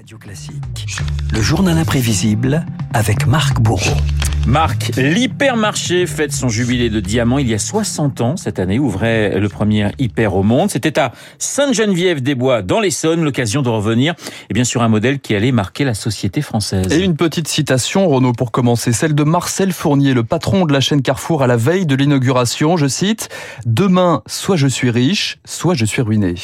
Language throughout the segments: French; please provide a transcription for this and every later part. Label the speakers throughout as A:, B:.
A: Radio Classique, le journal imprévisible avec Marc Bourreau.
B: Marc, l'hypermarché fête son jubilé de diamant il y a 60 ans. Cette année ouvrait le premier hyper au monde. C'était à Sainte-Geneviève-des-Bois, dans l'Essonne, l'occasion de revenir et bien sûr un modèle qui allait marquer la société française.
C: Et une petite citation, Renaud, pour commencer, celle de Marcel Fournier, le patron de la chaîne Carrefour à la veille de l'inauguration. Je cite, Demain, soit je suis riche, soit je suis ruiné.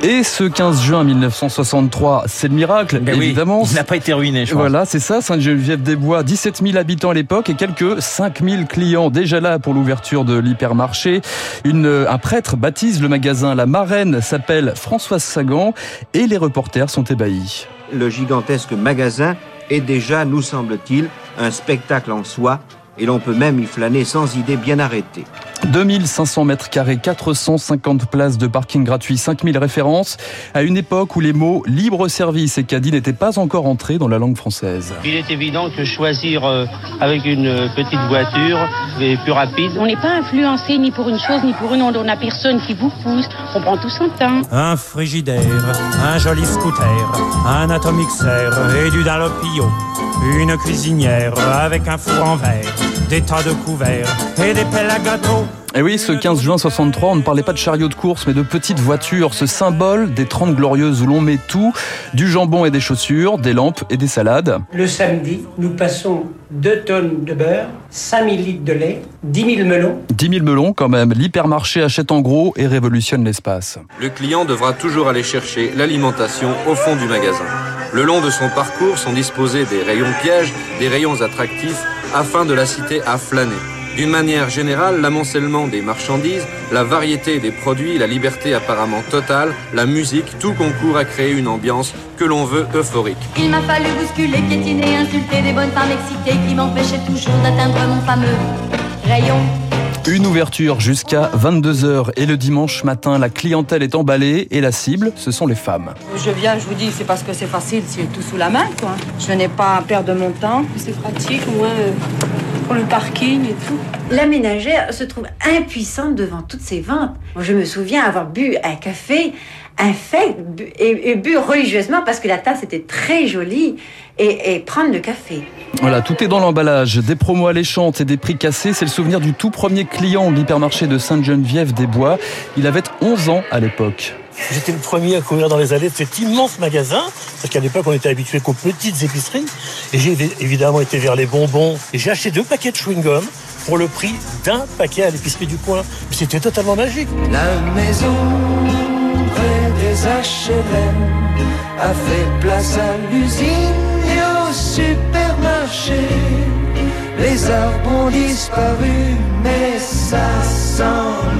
C: Et ce 15 juin 1963, c'est le miracle,
B: Ben oui,
C: évidemment.
B: il n'a pas été ruiné, je.
C: Voilà, c'est ça, Sainte-Geneviève-des-Bois, 17 000 habitants à l'époque et quelques 5 000 clients déjà là pour l'ouverture de l'hypermarché. Une, euh, un prêtre baptise le magasin, la marraine s'appelle Françoise Sagan et les reporters sont ébahis.
D: Le gigantesque magasin est déjà, nous semble-t-il, un spectacle en soi, et l'on peut même y flâner sans idée bien arrêtée.
C: 2500 mètres carrés, 450 places de parking gratuit, 5000 références, à une époque où les mots libre service et caddie n'étaient pas encore entrés dans la langue française.
E: Il est évident que choisir euh, avec une petite voiture est plus rapide.
F: On n'est pas influencé ni pour une chose ni pour une autre. On n'a personne qui vous pousse. On prend tout son temps.
G: Un frigidaire, un joli scooter, un atomixer et du Dalopio. Une cuisinière avec un four en verre, des tas de couverts et des pelles à gâteau.
C: Et oui, ce 15 juin 63, on ne parlait pas de chariot de course, mais de petites voitures, ce symbole des 30 glorieuses où l'on met tout, du jambon et des chaussures, des lampes et des salades.
H: Le samedi, nous passons 2 tonnes de beurre, 5000 litres de lait, 10 000 melons.
C: 10 000 melons quand même, l'hypermarché achète en gros et révolutionne l'espace.
I: Le client devra toujours aller chercher l'alimentation au fond du magasin. Le long de son parcours sont disposés des rayons pièges, des rayons attractifs, afin de la citer à flâner. D'une manière générale, l'amoncellement des marchandises, la variété des produits, la liberté apparemment totale, la musique, tout concourt à créer une ambiance que l'on veut euphorique.
J: Il m'a fallu bousculer, piétiner, insulter des bonnes femmes excitées qui m'empêchaient toujours d'atteindre mon fameux rayon.
C: Une ouverture jusqu'à 22h et le dimanche matin, la clientèle est emballée et la cible, ce sont les femmes.
K: Je viens, je vous dis, c'est parce que c'est facile, c'est tout sous la main, quoi. Je n'ai pas à perdre mon temps.
F: C'est pratique, au moins euh, pour le parking et tout.
L: La ménagère se trouve impuissante devant toutes ces ventes. Moi, je me souviens avoir bu un café, un fait, et, et bu religieusement parce que la tasse était très jolie, et, et prendre le café.
C: Voilà, tout est dans l'emballage. Des promos alléchantes et des prix cassés. C'est le souvenir du tout premier client de l'hypermarché de Sainte-Geneviève-des-Bois. Il avait 11 ans à l'époque.
M: J'étais le premier à courir dans les allées de cet immense magasin, parce qu'à l'époque on était habitué qu'aux petites épiceries. Et j'ai évidemment été vers les bonbons. Et j'ai acheté deux paquets de chewing-gum pour le prix d'un paquet à l'épicerie du coin. C'était totalement magique.
N: La maison a fait place à l'usine et au supermarché. Les arbres ont disparu, mais ça sent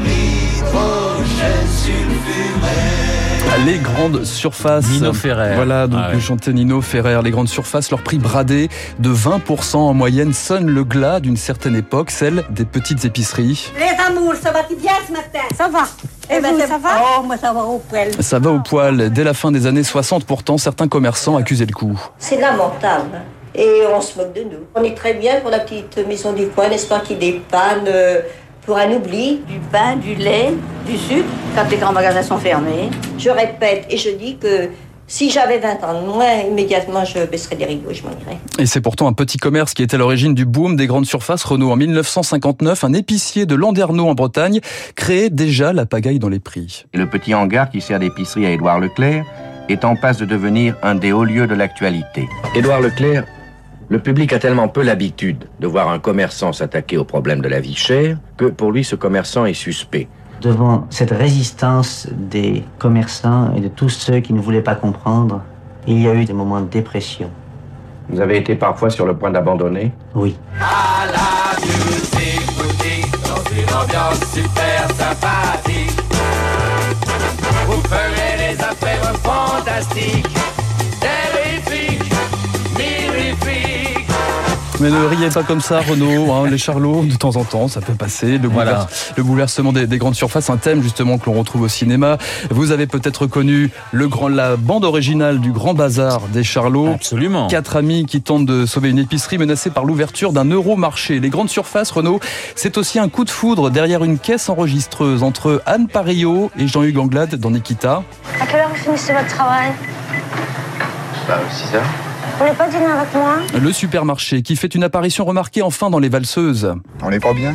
N: l'hydrogène sulfuré.
C: Les grandes surfaces.
B: Nino Ferrer.
C: Voilà, donc
B: Ah ouais.
C: le chantait Nino Ferrer. Les grandes surfaces, leur prix bradé de 20% en moyenne sonne le glas d'une certaine époque, celle des petites épiceries.
O: Les amours, ça va bien ce matin? Ça va. Eh ben, ça va Oh, moi ça va au poil.
C: Ça va au poil. Dès la fin des années 60, pourtant, certains commerçants accusaient le coup.
P: C'est lamentable. Et on se moque de nous. On est très bien pour la petite maison du coin, n'est-ce pas, qui dépanne euh, pour un oubli.
K: Du pain, du lait, du sucre, quand les grands magasins sont fermés.
P: Je répète et je dis que si j'avais 20 ans de moins, immédiatement je baisserais des rideaux, je m'en irais.
C: Et c'est pourtant un petit commerce qui était à l'origine du boom des grandes surfaces. Renault, en 1959, un épicier de Landerneau en Bretagne créait déjà la pagaille dans les prix.
Q: Et le petit hangar qui sert d'épicerie à Édouard Leclerc est en passe de devenir un des hauts lieux de l'actualité. Édouard Leclerc, le public a tellement peu l'habitude de voir un commerçant s'attaquer aux problèmes de la vie chère que pour lui ce commerçant est suspect.
R: Devant cette résistance des commerçants et de tous ceux qui ne voulaient pas comprendre, il y a eu des moments de dépression.
Q: Vous avez été parfois sur le point d'abandonner?
R: Oui.
N: À la musique boutique, dans une ambiance super sympathique. Vous ferez des affaires fantastiques,
C: Mais ne riez pas comme ça, Renaud. hein, les charlots, de temps en temps, ça peut passer. Le,
B: Voilà.
C: bouleverse- le bouleversement des, des grandes surfaces, un thème justement que l'on retrouve au cinéma. Vous avez peut-être connu le grand, la bande originale du Grand Bazar des Charlots.
B: Absolument.
C: Quatre amis qui tentent de sauver une épicerie menacée par l'ouverture d'un euromarché. Les grandes surfaces, Renaud, c'est aussi un coup de foudre derrière une caisse enregistreuse entre Anne Parillo et Jean-Hugues Anglade dans Nikita.
J: À quelle heure vous finissez votre travail?
Q: Bah, aussi ça.
O: Vous voulez pas dîner avec moi
C: Le supermarché qui fait une apparition remarquée enfin dans les valseuses.
S: On n'est pas bien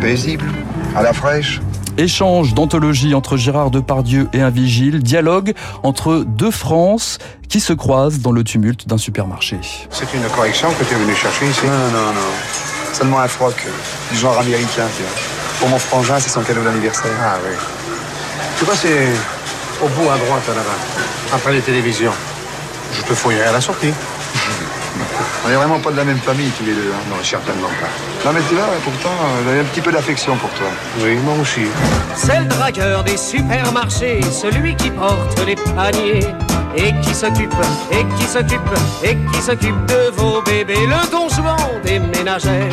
S: Paisible À la fraîche
C: Échange d'anthologie entre Gérard Depardieu et un vigile, dialogue entre deux France qui se croisent dans le tumulte d'un supermarché.
S: C'est une correction que tu es venu chercher ici
T: Non, non, non. Seulement un froc euh, du genre américain, tu vois. Pour mon frangin, c'est son cadeau d'anniversaire.
S: Ah oui. Tu vois, c'est au bout à droite, là-bas. Après les télévisions. Je te fouillerai à la sortie.
T: On est vraiment pas de la même famille, tous les deux. Hein.
S: Non, certainement pas.
T: Non, mais tu vois, pourtant, euh, j'avais un petit peu d'affection pour toi.
S: Oui, moi aussi.
U: C'est le dragueur des supermarchés, celui qui porte les paniers et qui s'occupe, et qui s'occupe, et qui s'occupe de vos bébés. Le don Juan des ménagères,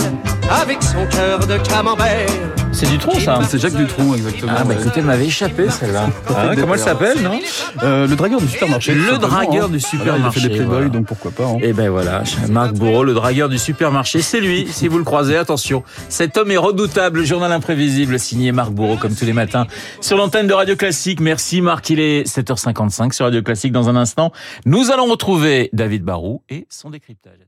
U: avec son cœur de camembert.
B: C'est Dutronc, ça
C: C'est Jacques Dutronc, exactement.
B: Ah, bah écoutez, elle m'avait échappé, celle-là. Ah, comment elle s'appelle, non
C: Euh, Le dragueur du supermarché.
B: Le dragueur
C: hein.
B: du
C: Voilà,
B: supermarché.
C: il a fait des Playboy,
B: voilà.
C: donc pourquoi pas. hein.
B: Et ben voilà, Marc Bourreau, le dragueur du supermarché, c'est lui. Si vous le croisez, attention. Cet homme est redoutable. Le journal imprévisible, signé Marc Bourreau, comme tous les matins, sur l'antenne de Radio Classique. Merci Marc, il est 7h55 sur Radio Classique. Dans un instant, nous allons retrouver David Barou et son décryptage.